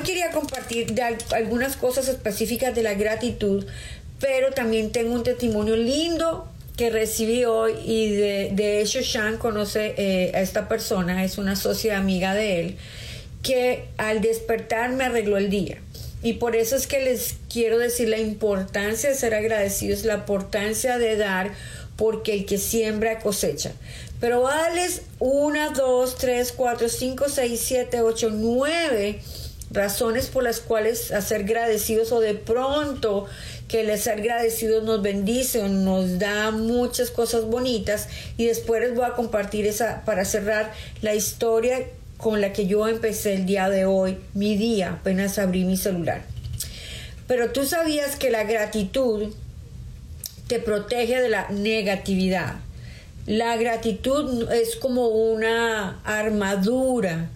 hoy quería compartir algunas cosas específicas de la gratitud, pero también tengo un testimonio lindo que recibí hoy y de, de hecho Sean conoce eh, a esta persona, es una socia amiga de él, que al despertar me arregló el día. Y por eso es que les quiero decir la importancia de ser agradecidos, la importancia de dar, porque el que siembra cosecha. Pero vales una, dos, tres, cuatro, cinco, seis, siete, ocho, nueve razones por las cuales hacer agradecidos o de pronto que el ser agradecidos nos bendice o nos da muchas cosas bonitas y después les voy a compartir esa para cerrar la historia con la que yo empecé el día de hoy, mi día, apenas abrí mi celular. Pero tú sabías que la gratitud te protege de la negatividad. La gratitud es como una armadura,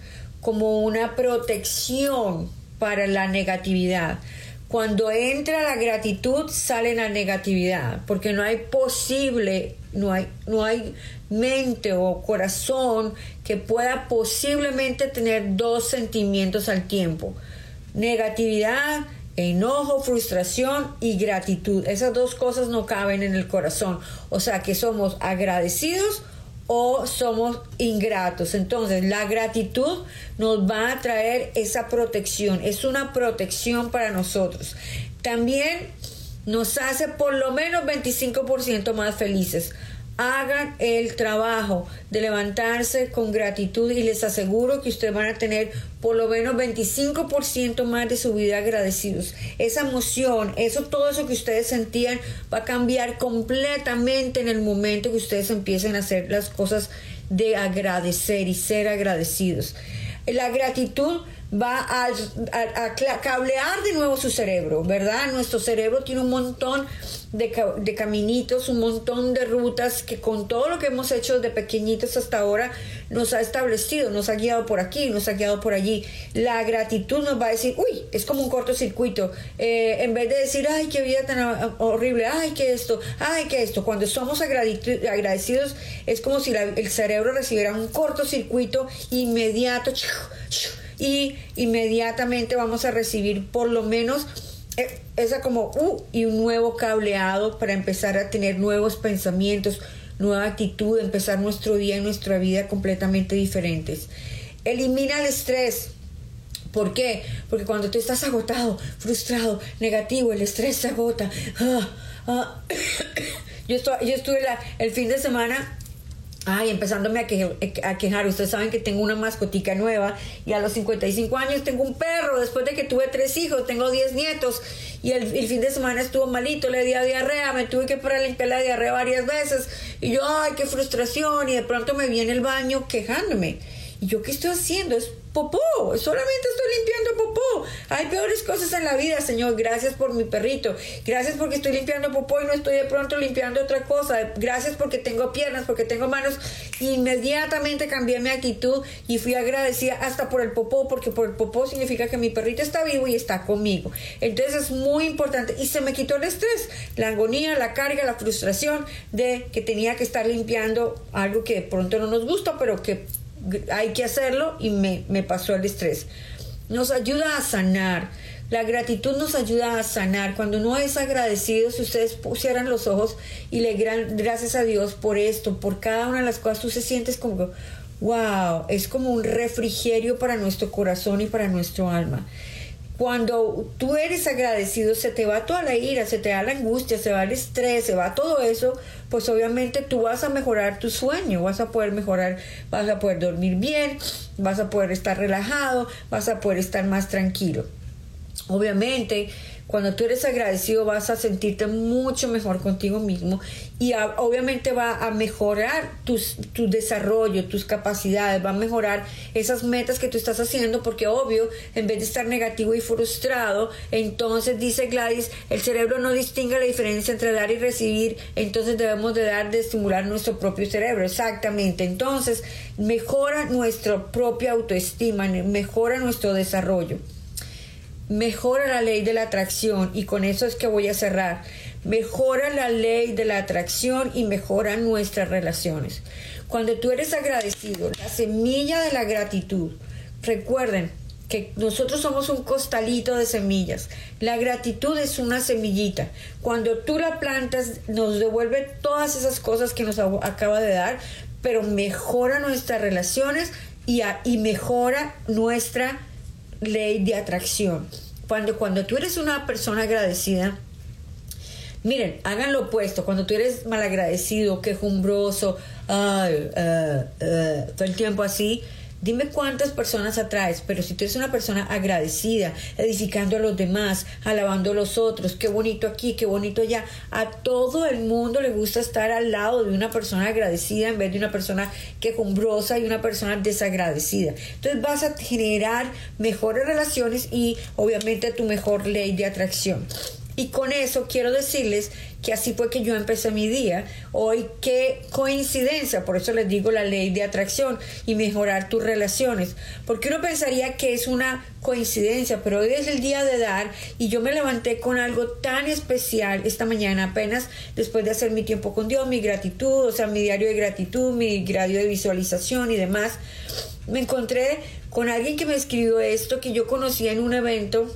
como una protección para la negatividad. Cuando entra la gratitud sale la negatividad, porque no hay posible, no hay, no hay mente o corazón que pueda posiblemente tener dos sentimientos al tiempo. Negatividad, enojo, frustración y gratitud. Esas dos cosas no caben en el corazón. O sea que somos agradecidos o somos ingratos. Entonces, la gratitud nos va a traer esa protección. Es una protección para nosotros. También nos hace por lo menos 25% más felices hagan el trabajo de levantarse con gratitud y les aseguro que ustedes van a tener por lo menos 25% más de su vida agradecidos. Esa emoción, eso, todo eso que ustedes sentían va a cambiar completamente en el momento que ustedes empiecen a hacer las cosas de agradecer y ser agradecidos. La gratitud va a, cablear de nuevo su cerebro, ¿verdad? Nuestro cerebro tiene un montón de, de, caminitos, un montón de rutas que con todo lo que hemos hecho de pequeñitos hasta ahora nos ha establecido, nos ha guiado por aquí, nos ha guiado por allí. La gratitud nos va a decir, uy, es como un cortocircuito. Eh, en vez de decir, ay, qué vida tan horrible, ay, qué esto, ay, qué esto. Cuando somos agradecidos es como si el cerebro recibiera un cortocircuito inmediato y inmediatamente vamos a recibir por lo menos eh, esa como uh, y un nuevo cableado para empezar a tener nuevos pensamientos, nueva actitud, empezar nuestro día y nuestra vida completamente diferentes. Elimina el estrés. ¿Por qué? Porque cuando tú estás agotado, frustrado, negativo, el estrés se agota. Ah, ah. Yo, estoy, yo estuve el fin de semana Ay, empezándome a, quejar. Ustedes saben que tengo una mascotica nueva y a los 55 años tengo un perro. Después de que tuve tres hijos, tengo 10 nietos y el, fin de semana estuvo malito, le di a diarrea, me tuve que parar a limpiar la diarrea varias veces. Y yo, ay, qué frustración. Y de pronto me vi en el baño quejándome. ¿Y yo qué estoy haciendo? Es popó, solamente estoy limpiando popó. Hay peores cosas en la vida, Señor. Gracias por mi perrito. Gracias porque estoy limpiando popó y no estoy de pronto limpiando otra cosa. Gracias porque tengo piernas, porque tengo manos. Inmediatamente cambié mi actitud y fui agradecida hasta por el popó, porque por el popó significa que mi perrito está vivo y está conmigo. Entonces es muy importante. Y se me quitó el estrés, la agonía, la carga, la frustración de que tenía que estar limpiando algo que de pronto no nos gusta, pero que hay que hacerlo y me, me pasó el estrés. Nos ayuda a sanar. La gratitud nos ayuda a sanar. Cuando uno es agradecido, si ustedes pusieran los ojos y le gran gracias a Dios por esto, por cada una de las cosas, tú se sientes como, wow, es como un refrigerio para nuestro corazón y para nuestro alma. Cuando tú eres agradecido, se te va toda la ira, se te da la angustia, se va el estrés, se va todo eso, pues obviamente tú vas a mejorar tu sueño, vas a poder mejorar, vas a poder dormir bien, vas a poder estar relajado, vas a poder estar más tranquilo. Obviamente, cuando tú eres agradecido vas a sentirte mucho mejor contigo mismo y obviamente va a mejorar tus, tu desarrollo, tus capacidades, va a mejorar esas metas que tú estás haciendo porque obvio, en vez de estar negativo y frustrado, entonces dice Gladys, el cerebro no distingue la diferencia entre dar y recibir, entonces debemos de dar, de estimular nuestro propio cerebro, exactamente. Entonces, mejora nuestra propia autoestima, mejora nuestro desarrollo mejora la ley de la atracción y con eso es que voy a cerrar. Mejora la ley de la atracción y mejora nuestras relaciones. Cuando tú eres agradecido, la semilla de la gratitud, recuerden, que nosotros somos un costalito de semillas. La gratitud es una semillita. Cuando tú la plantas, nos devuelve todas esas cosas que nos acaba de dar, pero mejora nuestras relaciones y, y mejora nuestra ley de atracción. Cuando, cuando tú eres una persona agradecida, miren, hagan lo opuesto. Cuando tú eres malagradecido, quejumbroso, ay, uh, uh, todo el tiempo así, Dime cuántas personas atraes, pero si tú eres una persona agradecida, edificando a los demás, alabando a los otros, qué bonito aquí, qué bonito allá, a todo el mundo le gusta estar al lado de una persona agradecida en vez de una persona quejumbrosa y una persona desagradecida. Entonces vas a generar mejores relaciones y obviamente tu mejor ley de atracción. Y con eso quiero decirles que así fue que yo empecé mi día. Hoy, qué coincidencia, por eso les digo la ley de atracción y mejorar tus relaciones. Porque uno pensaría que es una coincidencia, pero hoy es el día de dar y yo me levanté con algo tan especial esta mañana, apenas después de hacer mi tiempo con Dios, mi gratitud, o sea, mi diario de gratitud, mi diario de visualización y demás. Me encontré con alguien que me escribió esto que yo conocía en un evento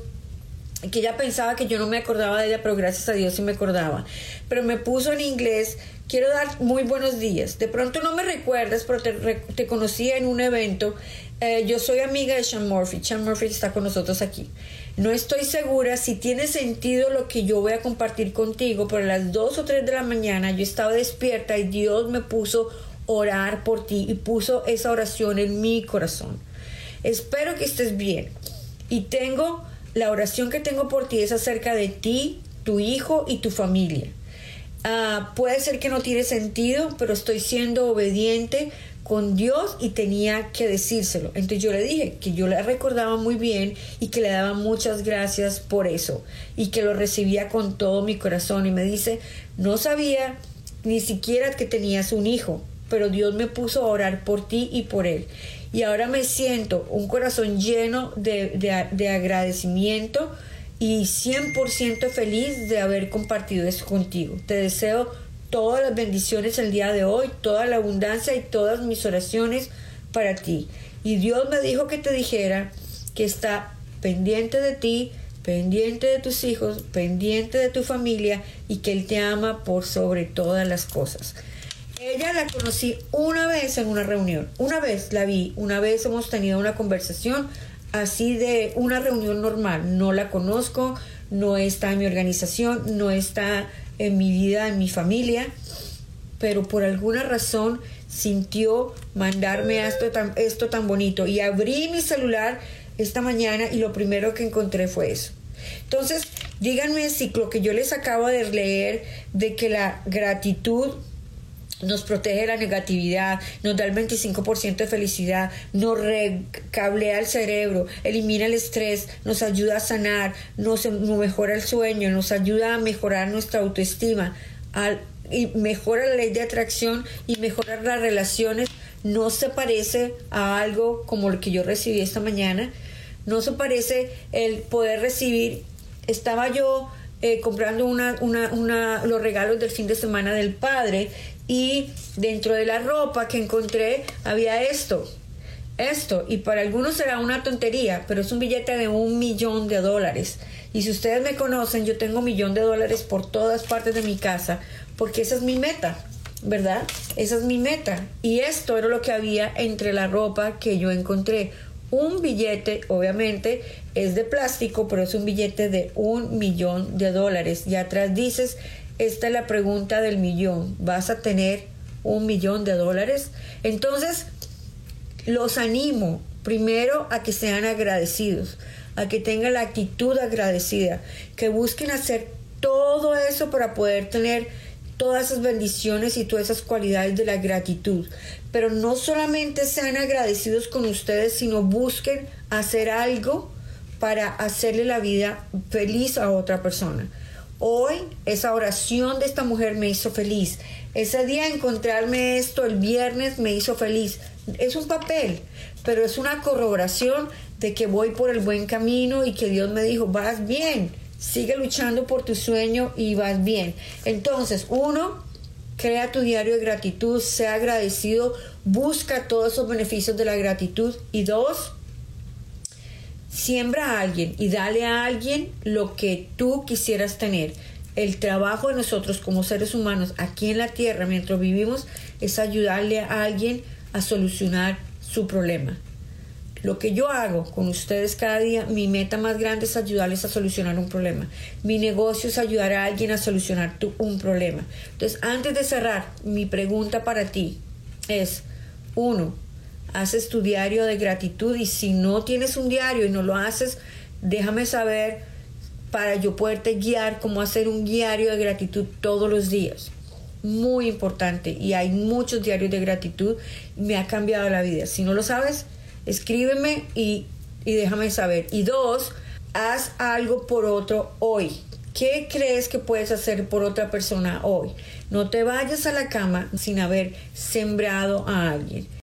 que ella pensaba que yo no me acordaba de ella, pero gracias a Dios sí me acordaba. Pero me puso en inglés, quiero dar muy buenos días. De pronto no me recuerdas, pero te, te conocí en un evento. Eh, yo soy amiga de Sean Murphy. Sean Murphy está con nosotros aquí. No estoy segura si tiene sentido lo que yo voy a compartir contigo, pero a las 2 o 3 de la mañana yo estaba despierta y Dios me puso orar por ti y puso esa oración en mi corazón. Espero que estés bien. Y tengo la oración que tengo por ti es acerca de ti, tu hijo y tu familia. Ah, puede ser que no tiene sentido, pero estoy siendo obediente con Dios y tenía que decírselo. Entonces yo le dije que yo le recordaba muy bien y que le daba muchas gracias por eso y que lo recibía con todo mi corazón. Y me dice, no sabía ni siquiera que tenías un hijo, pero Dios me puso a orar por ti y por él y ahora me siento un corazón lleno de, agradecimiento y 100% feliz de haber compartido eso contigo. Te deseo todas las bendiciones el día de hoy, toda la abundancia y todas mis oraciones para ti. Y Dios me dijo que te dijera que está pendiente de ti, pendiente de tus hijos, pendiente de tu familia y que Él te ama por sobre todas las cosas. Ella la conocí una vez en una reunión, una vez la vi, una vez hemos tenido una conversación así de una reunión normal, no la conozco, no está en mi organización, no está en mi vida, en mi familia, pero por alguna razón sintió mandarme esto tan, esto tan bonito. Y abrí mi celular esta mañana y lo primero que encontré fue eso. Entonces, díganme si lo que yo les acabo de leer de que la gratitud nos protege la negatividad, nos da el 25% de felicidad, nos recablea el cerebro, elimina el estrés, nos ayuda a sanar, nos, mejora el sueño, nos ayuda a mejorar nuestra autoestima, y mejora la ley de atracción y mejorar las relaciones. No se parece a algo como el que yo recibí esta mañana, no se parece el poder recibir. Estaba yo eh, comprando una, una, una, los regalos del fin de semana del padre y dentro de la ropa que encontré había esto, esto, y para algunos será una tontería, pero es un billete de un millón de dólares. Y si ustedes me conocen, yo tengo un millón de dólares por todas partes de mi casa, porque esa es mi meta, ¿verdad? Esa es mi meta. Y esto era lo que había entre la ropa que yo encontré. Un billete, obviamente, es de plástico, pero es un billete de un millón de dólares. Y atrás dices esta es la pregunta del millón. ¿Vas a tener un millón de dólares? Entonces, los animo primero a que sean agradecidos, a que tengan la actitud agradecida, que busquen hacer todo eso para poder tener todas esas bendiciones y todas esas cualidades de la gratitud. Pero no solamente sean agradecidos con ustedes, sino busquen hacer algo para hacerle la vida feliz a otra persona. Hoy esa oración de esta mujer me hizo feliz. Ese día encontrarme esto el viernes me hizo feliz. Es un papel, pero es una corroboración de que voy por el buen camino y que Dios me dijo, vas bien, sigue luchando por tu sueño y vas bien. Entonces, uno, crea tu diario de gratitud, sea agradecido, busca todos esos beneficios de la gratitud. Y dos, Siembra a alguien y dale a alguien lo que tú quisieras tener. El trabajo de nosotros como seres humanos aquí en la tierra mientras vivimos es ayudarle a alguien a solucionar su problema. Lo que yo hago con ustedes cada día, mi meta más grande es ayudarles a solucionar un problema. Mi negocio es ayudar a alguien a solucionar un problema. Entonces, antes de cerrar, mi pregunta para ti es, uno, haces tu diario de gratitud y si no tienes un diario y no lo haces, déjame saber para yo poderte guiar cómo hacer un diario de gratitud todos los días. Muy importante y hay muchos diarios de gratitud me ha cambiado la vida. Si no lo sabes, escríbeme y, y déjame saber. Y dos, haz algo por otro hoy. ¿Qué crees que puedes hacer por otra persona hoy? No te vayas a la cama sin haber sembrado a alguien.